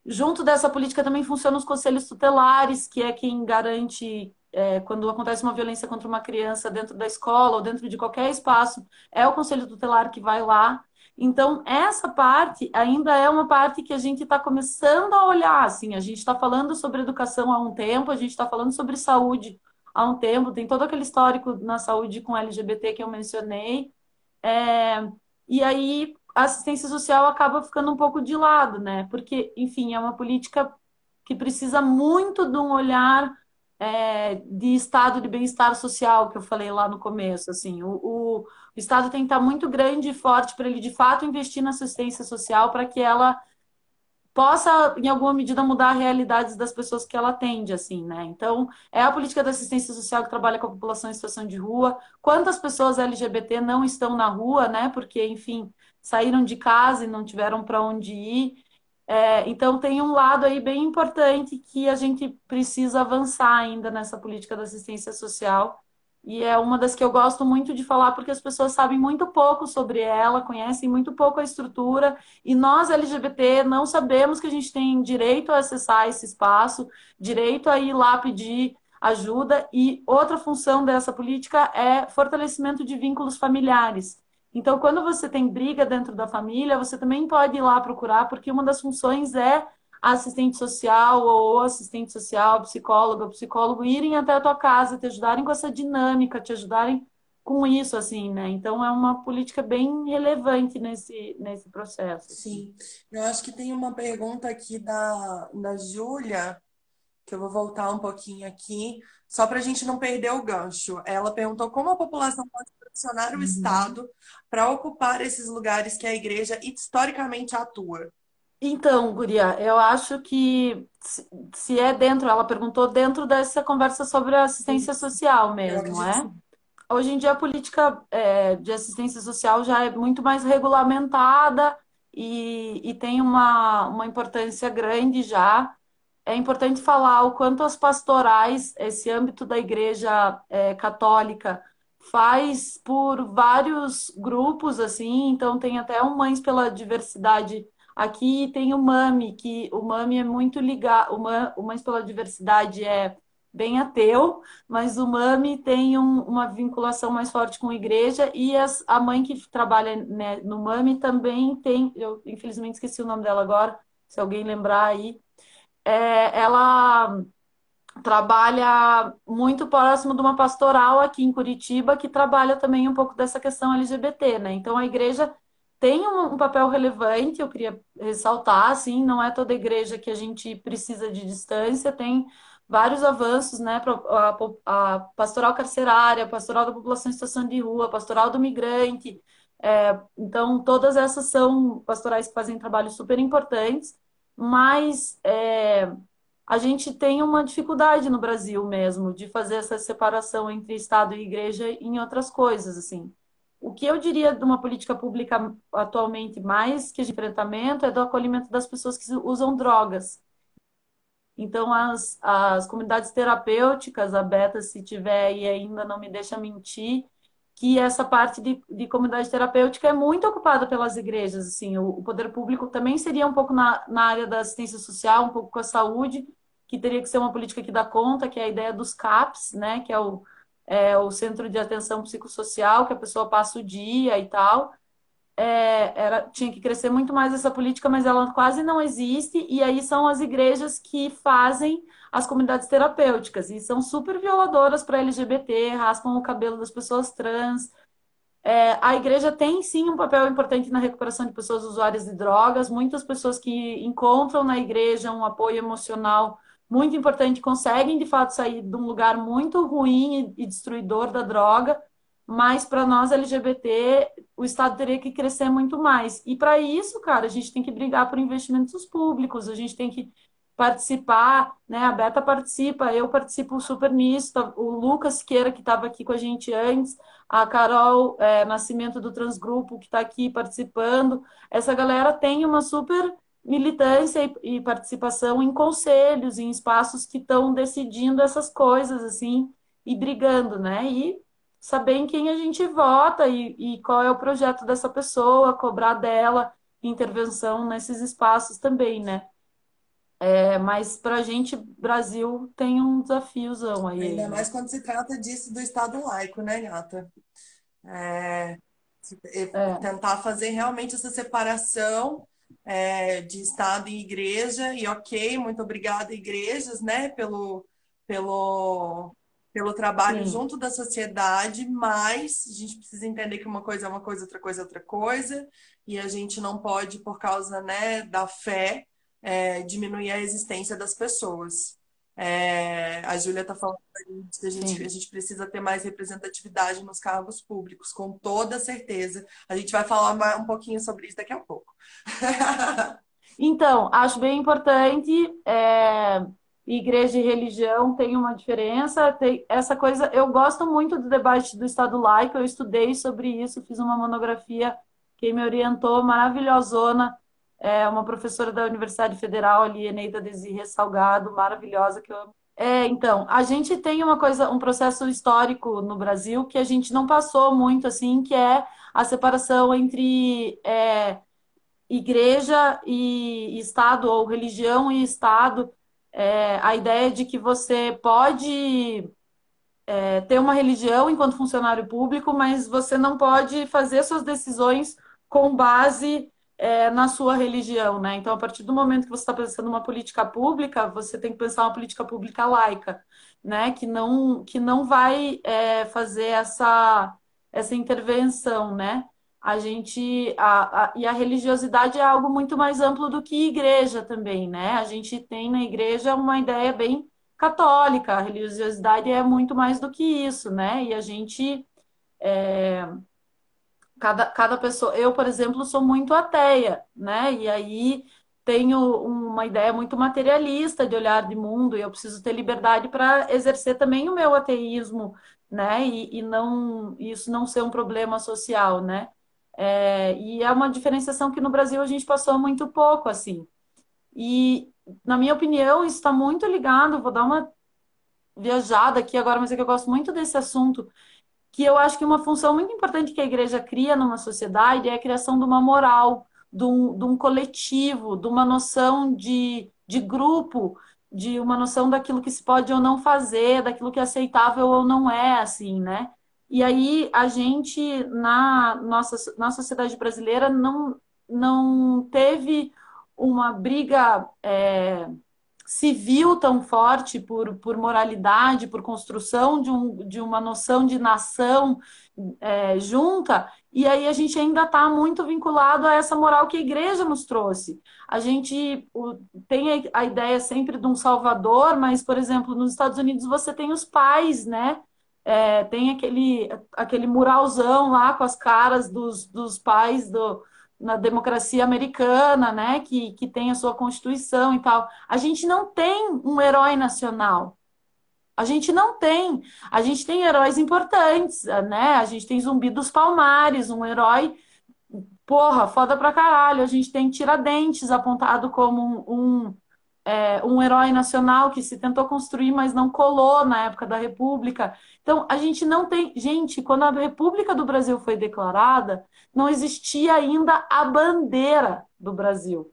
Junto dessa política também funcionam os conselhos tutelares, que é quem garante é, quando acontece uma violência contra uma criança dentro da escola ou dentro de qualquer espaço, é o conselho tutelar que vai lá. Então, essa parte ainda é uma parte que a gente está começando a olhar. Assim, a gente está falando sobre educação há um tempo, a gente está falando sobre saúde há um tempo, tem todo aquele histórico na saúde com LGBT que eu mencionei. É, e aí a assistência social acaba ficando um pouco de lado, né? Porque, enfim, é uma política que precisa muito de um olhar é, de estado de bem-estar social que eu falei lá no começo. Assim, o, o, o Estado tem que estar muito grande e forte para ele de fato investir na assistência social para que ela possa, em alguma medida, mudar realidades das pessoas que ela atende, assim, né? Então, é a política da assistência social que trabalha com a população em situação de rua. Quantas pessoas LGBT não estão na rua, né? Porque, enfim, saíram de casa e não tiveram para onde ir. É, então, tem um lado aí bem importante que a gente precisa avançar ainda nessa política da assistência social. E é uma das que eu gosto muito de falar, porque as pessoas sabem muito pouco sobre ela, conhecem muito pouco a estrutura, e nós, LGBT, não sabemos que a gente tem direito a acessar esse espaço, direito a ir lá pedir ajuda, e outra função dessa política é fortalecimento de vínculos familiares. Então, quando você tem briga dentro da família, você também pode ir lá procurar, porque uma das funções é assistente social ou assistente social, psicóloga, psicólogo irem até a tua casa, te ajudarem com essa dinâmica, te ajudarem com isso, assim, né? Então é uma política bem relevante nesse, nesse processo. Sim, eu acho que tem uma pergunta aqui da, da Júlia, que eu vou voltar um pouquinho aqui, só para a gente não perder o gancho. Ela perguntou como a população pode pressionar o Uhum. Estado para ocupar esses lugares que a igreja historicamente atua. Então, Guria, eu acho que se é dentro, ela perguntou dentro dessa conversa sobre a assistência social mesmo, é? Hoje em dia a política é, de assistência social já é muito mais regulamentada e, e tem uma, uma importância grande já. É importante falar o quanto as pastorais, esse âmbito da igreja é, católica, faz por vários grupos, assim, então tem até o Mães pela Diversidade aqui, tem o MAMI, que o MAMI é muito ligado, o Ma- o Mães pela Diversidade é bem ateu, mas o MAMI tem um- uma vinculação mais forte com a igreja e as- a mãe que trabalha, né, no MAMI também tem, eu infelizmente esqueci o nome dela agora, se alguém lembrar aí, é, ela trabalha muito próximo de uma pastoral aqui em Curitiba que trabalha também um pouco dessa questão LGBT, né? Então a igreja tem um, um papel relevante, eu queria ressaltar, assim, não é toda igreja que a gente precisa de distância, tem vários avanços, né? A, a pastoral carcerária, pastoral da população em situação de rua, pastoral do migrante. é, então, todas essas são pastorais que fazem trabalhos super importantes, mas é, a gente tem uma dificuldade no Brasil mesmo de fazer essa separação entre Estado e igreja em outras coisas, assim. O que eu diria de uma política pública atualmente mais que de enfrentamento é do acolhimento das pessoas que usam drogas. Então, as, as comunidades terapêuticas, a Beta, se tiver e ainda não me deixa mentir, que essa parte de, de comunidade terapêutica é muito ocupada pelas igrejas, assim, o, o poder público também seria um pouco na, na área da assistência social, um pouco com a saúde, que teria que ser uma política que dá conta, que é a ideia dos CAPs, né, que é o, é o Centro de Atenção Psicossocial, que a pessoa passa o dia e tal, é, era, tinha que crescer muito mais essa política, mas ela quase não existe, e aí são as igrejas que fazem as comunidades terapêuticas, e são super violadoras para LGBT, raspam o cabelo das pessoas trans. É, a igreja tem sim um papel importante na recuperação de pessoas usuárias de drogas, muitas pessoas que encontram na igreja um apoio emocional muito importante conseguem de fato sair de um lugar muito ruim e destruidor da droga mas para nós LGBT, o Estado teria que crescer muito mais. E para isso, cara, a gente tem que brigar por investimentos públicos, a gente tem que participar, né? A Beta participa, eu participo super nisso, tá? o Lucas Queira, que estava aqui com a gente antes, a Carol é, Nascimento do Transgrupo, que está aqui participando. Essa galera tem uma super militância e, e participação em conselhos, em espaços que estão decidindo essas coisas, assim, e brigando, né? E saber em quem a gente vota e, e qual é o projeto dessa pessoa, cobrar dela intervenção nesses espaços também, né? É, mas para a gente, Brasil tem um desafiozão aí. Ainda mais quando se trata disso do Estado laico, né, Nhata? É, É, tentar fazer realmente essa separação é, de Estado e igreja, e ok, muito obrigada, igrejas, né, pelo, pelo, pelo trabalho sim, junto da sociedade, mas a gente precisa entender que uma coisa é uma coisa, outra coisa é outra coisa, e a gente não pode, por causa, né, da fé, é, diminuir a existência das pessoas. É, a Júlia está falando que a gente, a gente precisa ter mais representatividade nos cargos públicos, com toda certeza. A gente vai falar mais- um pouquinho sobre isso daqui a pouco. Então, acho bem importante. é, igreja e religião tem uma diferença. Tem essa coisa. Eu gosto muito do debate do Estado laico. Eu estudei sobre isso, fiz uma monografia. Quem me orientou, maravilhosona, é uma professora da Universidade Federal ali, Eneida Desirre Salgado, maravilhosa que eu amo. É, então, a gente tem uma coisa, um processo histórico no Brasil que a gente não passou muito assim, que é a separação entre é, igreja e Estado, ou religião e Estado, é, a ideia de que você pode é, ter uma religião enquanto funcionário público, mas você não pode fazer suas decisões com base é, na sua religião, né? Então, a partir do momento que você está pensando uma política pública, você tem que pensar uma política pública laica, né? Que não, que não vai é, fazer essa, essa intervenção, né? A gente a, a, e a religiosidade é algo muito mais amplo do que igreja também, né? A gente tem na igreja uma ideia bem católica, a religiosidade é muito mais do que isso, né? E a gente Cada, cada pessoa, eu, por exemplo, sou muito ateia, né? E aí tenho uma ideia muito materialista de olhar de mundo, e eu preciso ter liberdade para exercer também o meu ateísmo, né? E, e não isso não ser um problema social, né? É, e é uma diferenciação que no Brasil a gente passou muito pouco, assim. E, na minha opinião, isso está muito ligado, vou dar uma viajada aqui agora, mas é que eu gosto muito desse assunto que eu acho que uma função muito importante que a igreja cria numa sociedade é a criação de uma moral, de um, de um coletivo, de uma noção de, de grupo, de uma noção daquilo que se pode ou não fazer, daquilo que é aceitável ou não é, assim, né? E aí a gente, na nossa, na sociedade brasileira, não, não teve uma briga. é, civil tão forte por, por moralidade, por construção de, um, de uma noção de nação é, junta, e aí a gente ainda está muito vinculado a essa moral que a igreja nos trouxe. A gente tem a, a ideia sempre de um salvador, mas, por exemplo, nos Estados Unidos você tem os pais, né? É, tem aquele, aquele muralzão lá com as caras dos, dos pais do, na democracia americana, né, que, que tem a sua Constituição e tal. A gente não tem um herói nacional. A gente não tem. A gente tem heróis importantes, né? A gente tem Zumbi dos Palmares, um herói, porra, foda pra caralho. A gente tem Tiradentes apontado como um, um é, um herói nacional que se tentou construir, mas não colou na época da República. Então, a gente não tem. Gente, quando a República do Brasil foi declarada, não existia ainda a bandeira do Brasil.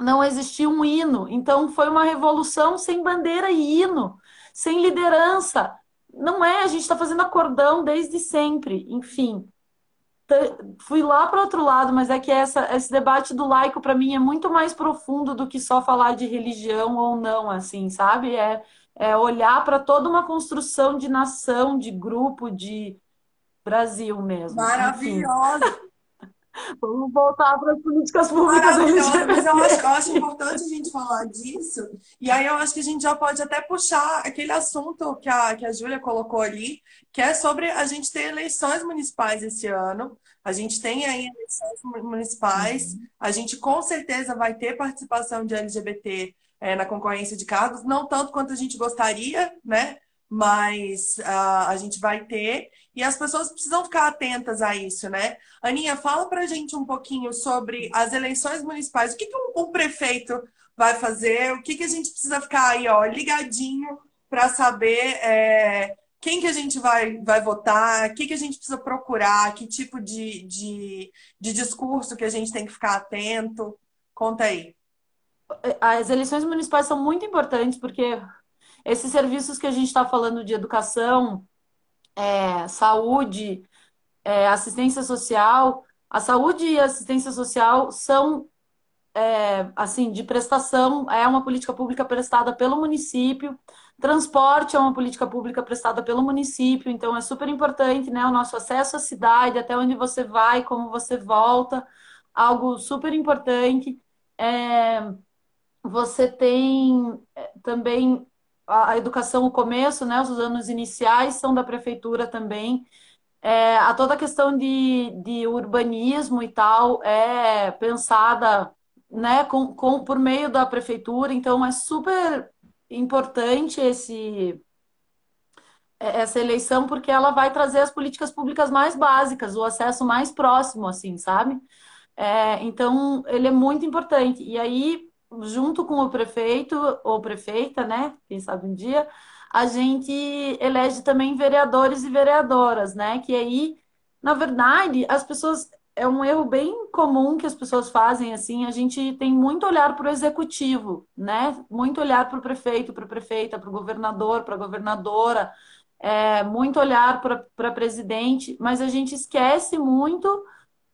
Não existia um hino. Então, foi uma revolução sem bandeira e hino, sem liderança. Não é, a gente está fazendo acordão desde sempre. Enfim, fui lá para outro lado, mas é que essa, esse debate do laico para mim é muito mais profundo do que só falar de religião ou não, assim, sabe? É, é olhar para toda uma construção de nação, de grupo, de Brasil mesmo. Maravilhosa! Vamos voltar para as políticas públicas mas eu acho, eu acho importante a gente falar disso. E aí eu acho que a gente já pode até puxar aquele assunto que a, que a Júlia colocou ali, que é sobre a gente ter eleições municipais esse ano. A gente tem aí eleições mu- municipais. A gente com certeza vai ter participação de LGBT, eh, na concorrência de cargos, não tanto quanto a gente gostaria, né? Mas ah, a gente vai ter. E as pessoas precisam ficar atentas a isso, né? Aninha, fala pra gente um pouquinho sobre as eleições municipais. O que que um, um prefeito vai fazer? O que que a gente precisa ficar aí, ó, ligadinho para saber é, quem que a gente vai, vai votar, o que que a gente precisa procurar, que tipo de, de, de discurso que a gente tem que ficar atento? Conta aí. As eleições municipais são muito importantes porque esses serviços que a gente está falando de educação, é, saúde, é, assistência social, a saúde e a assistência social são assim, de prestação, é uma política pública prestada pelo município. Transporte é uma política pública prestada pelo município, então é super importante, né, o nosso acesso à cidade, até onde você vai, como você volta, algo super importante. É, você tem é, também a educação, o começo, né, os anos iniciais são da prefeitura também. É, a toda a questão de, de urbanismo e tal é pensada, né, com, com, por meio da prefeitura, então é super importante esse, essa eleição porque ela vai trazer as políticas públicas mais básicas, o acesso mais próximo, assim, sabe? É, então, ele é muito importante. E aí, junto com o prefeito ou prefeita, né? Quem sabe um dia, a gente elege também vereadores e vereadoras, né? Que aí, na verdade, as pessoas. É um erro bem comum que as pessoas fazem assim. A gente tem muito olhar para o executivo, né? Muito olhar para o prefeito, para a prefeita, para o governador, para a governadora, é, muito olhar para presidente, mas a gente esquece muito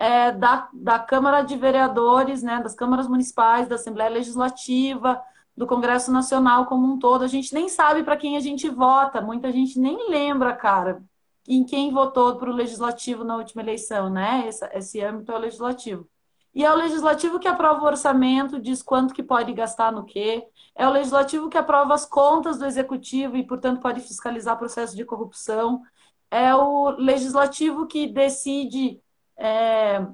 é, da, da Câmara de Vereadores, né, das câmaras municipais, da Assembleia Legislativa, do Congresso Nacional como um todo. A gente nem sabe para quem a gente vota, muita gente nem lembra, cara, em quem votou para o Legislativo na última eleição, né? Esse, esse âmbito é o Legislativo. E é o Legislativo que aprova o orçamento, diz quanto que pode gastar no quê. É o Legislativo que aprova as contas do Executivo e, portanto, pode fiscalizar processo de corrupção. É o Legislativo que decide é,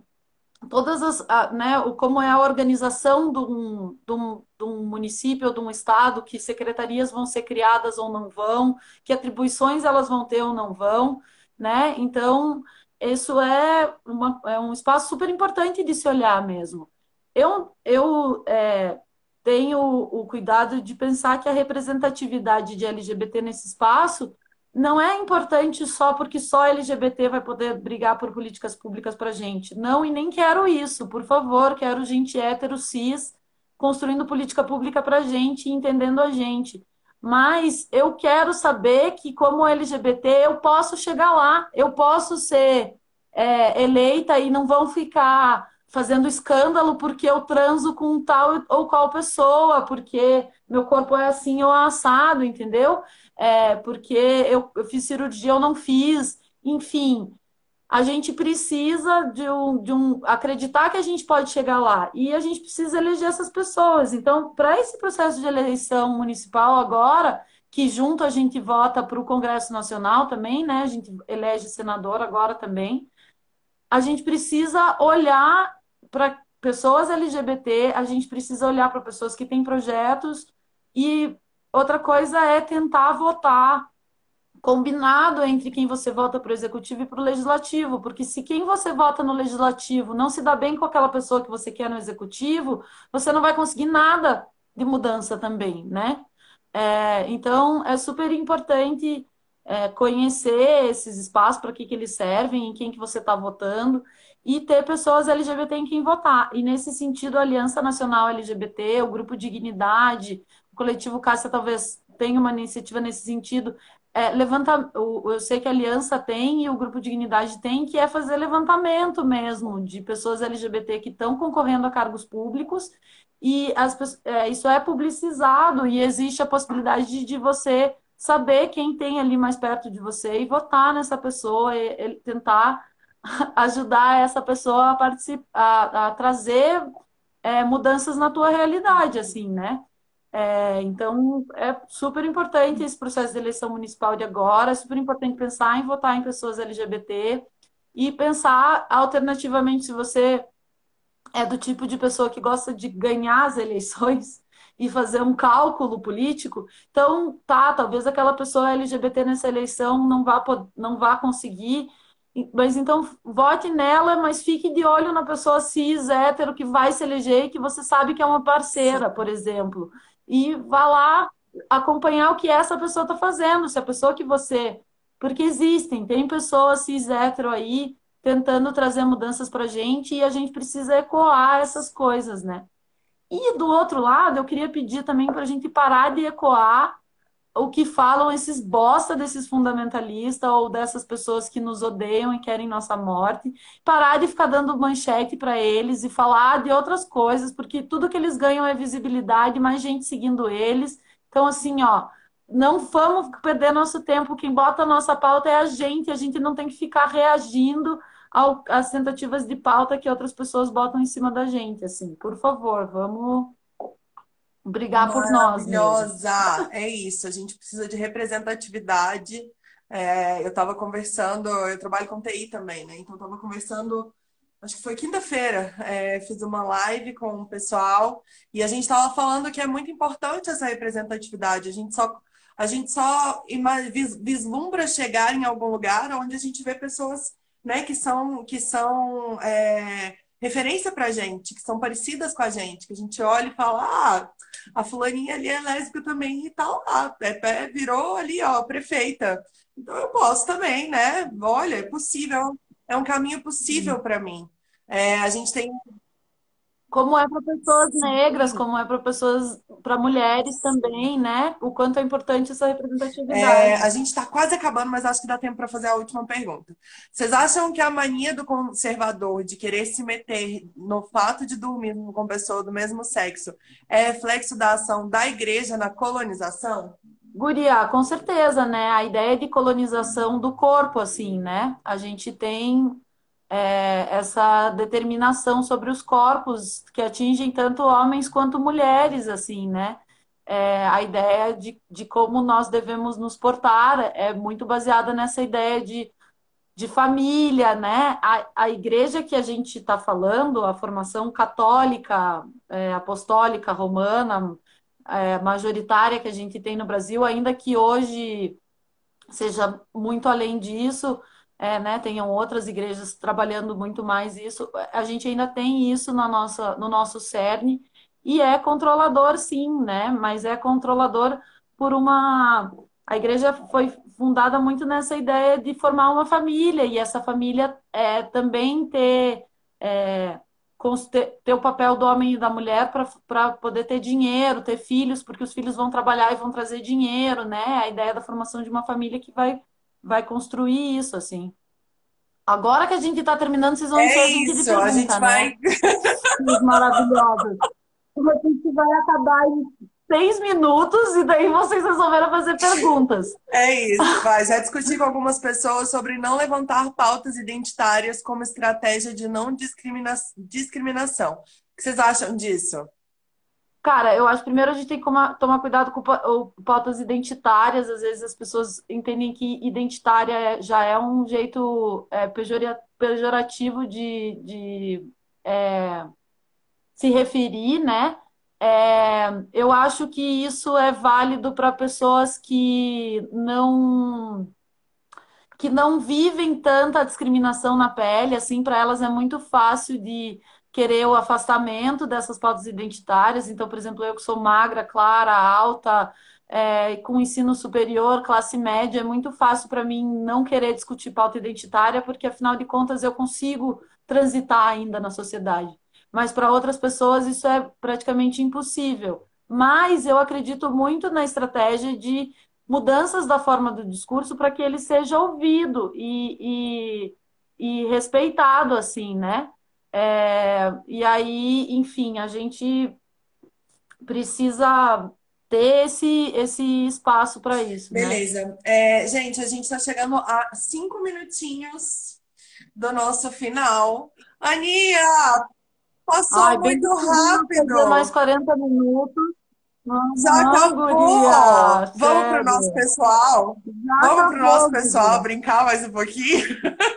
todas as, né, como é a organização de um, de, um, de um, município ou de um estado, que secretarias vão ser criadas ou não vão, que atribuições elas vão ter ou não vão, né? Então, isso é, uma, é um espaço super importante de se olhar mesmo. Eu, eu é, tenho o cuidado de pensar que a representatividade de LGBT nesse espaço não é importante só porque só LGBT vai poder brigar por políticas públicas para gente. Não, e nem quero isso. Por favor, quero gente hétero, cis, construindo política pública para gente, entendendo a gente. Mas eu quero saber que, como LGBT, eu posso chegar lá, eu posso ser é, eleita e não vão ficar fazendo escândalo porque eu transo com tal ou qual pessoa, porque meu corpo é assim ou assado, entendeu? é, porque eu, eu fiz cirurgia, eu não fiz, enfim. A gente precisa de um, de um acreditar que a gente pode chegar lá e a gente precisa eleger essas pessoas. Então, para esse processo de eleição municipal agora, que junto a gente vota para o Congresso Nacional também, né? A gente elege senador agora também. A gente precisa olhar para pessoas LGBT, a gente precisa olhar para pessoas que têm projetos e Outra coisa é tentar votar combinado entre quem você vota para o executivo e para o legislativo, porque se quem você vota no legislativo não se dá bem com aquela pessoa que você quer no executivo, você não vai conseguir nada de mudança também, né? É, então é super importante é, conhecer esses espaços para que, que eles servem, em quem que você está votando e ter pessoas LGBT em quem votar. E nesse sentido, a Aliança Nacional LGBT, o Grupo Dignidade, o coletivo Cássia talvez tenha uma iniciativa nesse sentido. É, levanta, eu sei que a Aliança tem e o Grupo Dignidade tem, que é fazer levantamento mesmo de pessoas LGBT que estão concorrendo a cargos públicos e as, é, isso é publicizado e existe a possibilidade de, de, você saber quem tem ali mais perto de você e votar nessa pessoa e, e tentar ajudar essa pessoa a participar, a, trazer é, mudanças na tua realidade, assim, né? É, então, é super importante esse processo de eleição municipal de agora, é super importante pensar em votar em pessoas LGBT e pensar alternativamente se você é do tipo de pessoa que gosta de ganhar as eleições e fazer um cálculo político, então tá, talvez aquela pessoa LGBT nessa eleição não vá, não vá conseguir, mas então vote nela, mas fique de olho na pessoa cis, hétero, que vai se eleger e que você sabe que é uma parceira, por exemplo. E vá lá acompanhar o que essa pessoa está fazendo, se a pessoa que você. Porque existem, tem pessoas cis hétero aí tentando trazer mudanças para a gente e a gente precisa ecoar essas coisas, né? E do outro lado, eu queria pedir também para a gente parar de ecoar o que falam esses bosta desses fundamentalistas ou dessas pessoas que nos odeiam e querem nossa morte, parar de ficar dando manchete para eles e falar de outras coisas, porque tudo que eles ganham é visibilidade, mais gente seguindo eles. Então, assim, ó, não vamos perder nosso tempo. Quem bota a nossa pauta é a gente, a gente não tem que ficar reagindo as tentativas de pauta que outras pessoas botam em cima da gente, assim. Por favor, vamos brigar por nós. Maravilhosa! É isso, a gente precisa de representatividade. É, eu estava conversando, eu trabalho com TI também, né? Então, estava conversando, acho que foi quinta-feira, é, fiz uma live com o pessoal e a gente estava falando que é muito importante essa representatividade. A gente só, a gente só vislumbra chegar em algum lugar onde a gente vê pessoas né, que são, que são é, referência pra gente, que são parecidas com a gente, que a gente olha e fala, ah, a fulaninha ali é lésbica também e tal, lá, é, é, virou ali, ó, prefeita. Então eu posso também, né? Olha, é possível, é um caminho possível para mim. É, a gente tem Como é para pessoas negras, como é para pessoas, para mulheres também, né? O quanto é importante essa É, representatividade. a gente está quase acabando, mas acho que dá tempo para fazer a última pergunta. Vocês acham que a mania do conservador de querer se meter no fato de dormir com pessoa do mesmo sexo é reflexo da ação da igreja na colonização? Guria, com certeza, né? A ideia de colonização do corpo, assim, né? A gente tem é, essa determinação sobre os corpos que atingem tanto homens quanto mulheres, assim, né? É, a ideia de, de como nós devemos nos portar é muito baseada nessa ideia de, de família, né? A, a igreja que a gente está falando, a formação católica, é, apostólica, romana, é, majoritária que a gente tem no Brasil, ainda que hoje seja muito além disso, é, né, tenham outras igrejas trabalhando muito mais isso, a gente ainda tem isso na nossa, no nosso cerne e é controlador, sim, né? Mas é controlador por uma. A igreja foi fundada muito nessa ideia de formar uma família e essa família é, também ter, é, ter o papel do homem e da mulher para poder ter dinheiro, ter filhos, porque os filhos vão trabalhar e vão trazer dinheiro, né? A ideia da formação de uma família que vai, vai construir isso, assim. Agora que a gente está terminando, vocês vão É a gente de isso, a gente pergunta, vai. né? Filhos maravilhosos. A gente vai acabar em seis minutos e daí vocês resolveram fazer perguntas. É isso, vai. Já discuti com algumas pessoas sobre não levantar pautas identitárias como estratégia de não discrimina... discriminação. O que vocês acham disso? Cara, eu acho primeiro a gente tem que tomar cuidado com pautas identitárias. Às vezes as pessoas entendem que identitária é- já é um jeito é, pejora- pejorativo de, de é, se referir, né? É, eu acho que isso é válido para pessoas que não que não vivem tanta discriminação na pele, assim, para elas é muito fácil de querer o afastamento dessas pautas identitárias. Então, por exemplo, eu que sou magra, clara, alta, é, com ensino superior, classe média, é muito fácil para mim não querer discutir pauta identitária, porque afinal de contas eu consigo transitar ainda na sociedade. Mas para outras pessoas isso é praticamente impossível. Mas eu acredito muito na estratégia de mudanças da forma do discurso para que ele seja ouvido e, e, e respeitado, assim, né? É, e aí, enfim, a gente precisa ter esse, esse espaço para isso, né? Beleza. É, gente, a gente está chegando a cinco minutinhos do nosso final. Aninha, passou Ai, muito rápido. mais 40 minutos. Já Não, acabou. guria, Vamos pro sério. nosso pessoal. Já Vamos pro nosso acabou, pessoal brincar mais um pouquinho.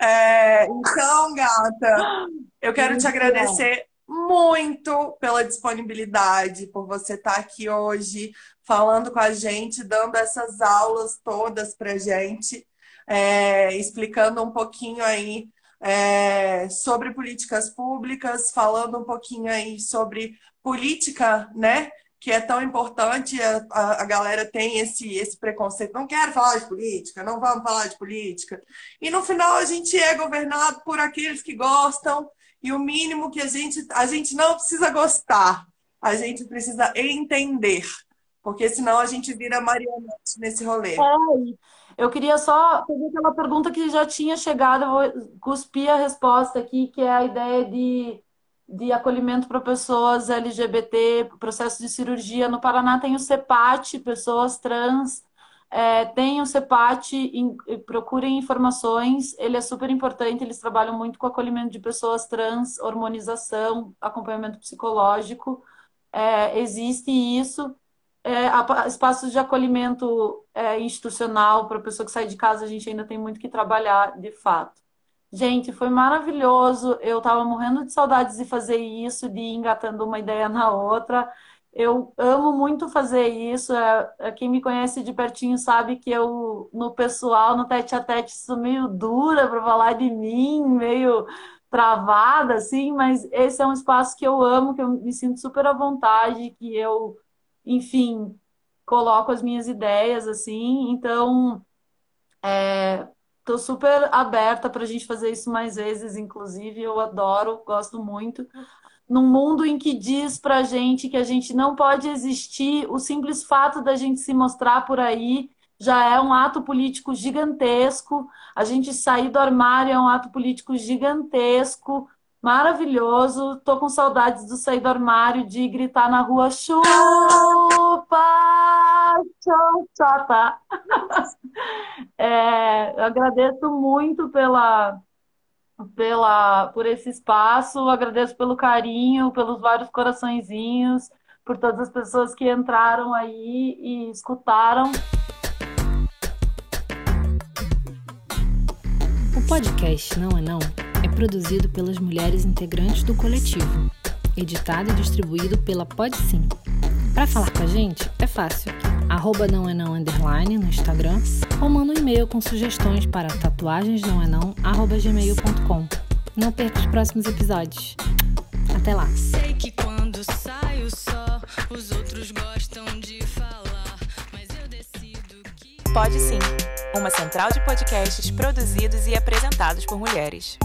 É, então, gata, eu quero te Muito agradecer muito pela disponibilidade, por você estar aqui hoje falando com a gente, dando essas aulas todas pra gente, é, explicando um pouquinho aí é, sobre políticas públicas, falando um pouquinho aí sobre política, né? Que é tão importante, a, a, galera tem esse, esse preconceito. Não quero falar de política, não vamos falar de política. E no final a gente é governado por aqueles que gostam, e o mínimo que a gente, a gente não precisa gostar, a gente precisa entender, porque senão a gente vira marionete nesse rolê. Eu queria só fazer aquela pergunta que já tinha chegado, vou cuspir a resposta aqui, que é a ideia de, de acolhimento para pessoas LGBT, processo de cirurgia. No Paraná tem o CEPAT, pessoas trans, é, tem o CEPAT, em- procurem informações, ele é super importante, eles trabalham muito com acolhimento de pessoas trans, hormonização, acompanhamento psicológico, é, existe isso. É, espaços de acolhimento é, institucional para pessoa que sai de casa, a gente ainda tem muito que trabalhar, de fato. Gente, foi maravilhoso. Eu estava morrendo de saudades de fazer isso, de ir engatando uma ideia na outra. Eu amo muito fazer isso. É, é, quem me conhece de pertinho sabe que eu, no pessoal, no tete a tete, sou meio dura para falar de mim, meio travada, assim, mas esse é um espaço que eu amo, que eu me sinto super à vontade, que eu enfim, coloco as minhas ideias assim, então estou super aberta para a gente fazer isso mais vezes, inclusive, eu adoro, gosto muito. Num mundo em que diz pra gente que a gente não pode existir, o simples fato da gente se mostrar por aí já é um ato político gigantesco. A gente sair do armário é um ato político gigantesco. Maravilhoso, tô com saudades do sair do armário, de gritar na rua, chupa, chupa. É, eu agradeço muito pela, pela, por esse espaço, agradeço pelo carinho, pelos vários coraçõezinhos, por todas as pessoas que entraram aí e escutaram. O podcast Não é Não produzido pelas mulheres integrantes do coletivo, editado e distribuído pela Podsim. Para falar com a gente é fácil. Arroba não é não underline no Instagram ou manda um e-mail com sugestões para tatuagensnãoenão@gmail.com. Não perca os próximos episódios. Até lá. Sei que quando saio só, os outros gostam de falar, mas eu decido que. Pode sim, uma central de podcasts produzidos e apresentados por mulheres.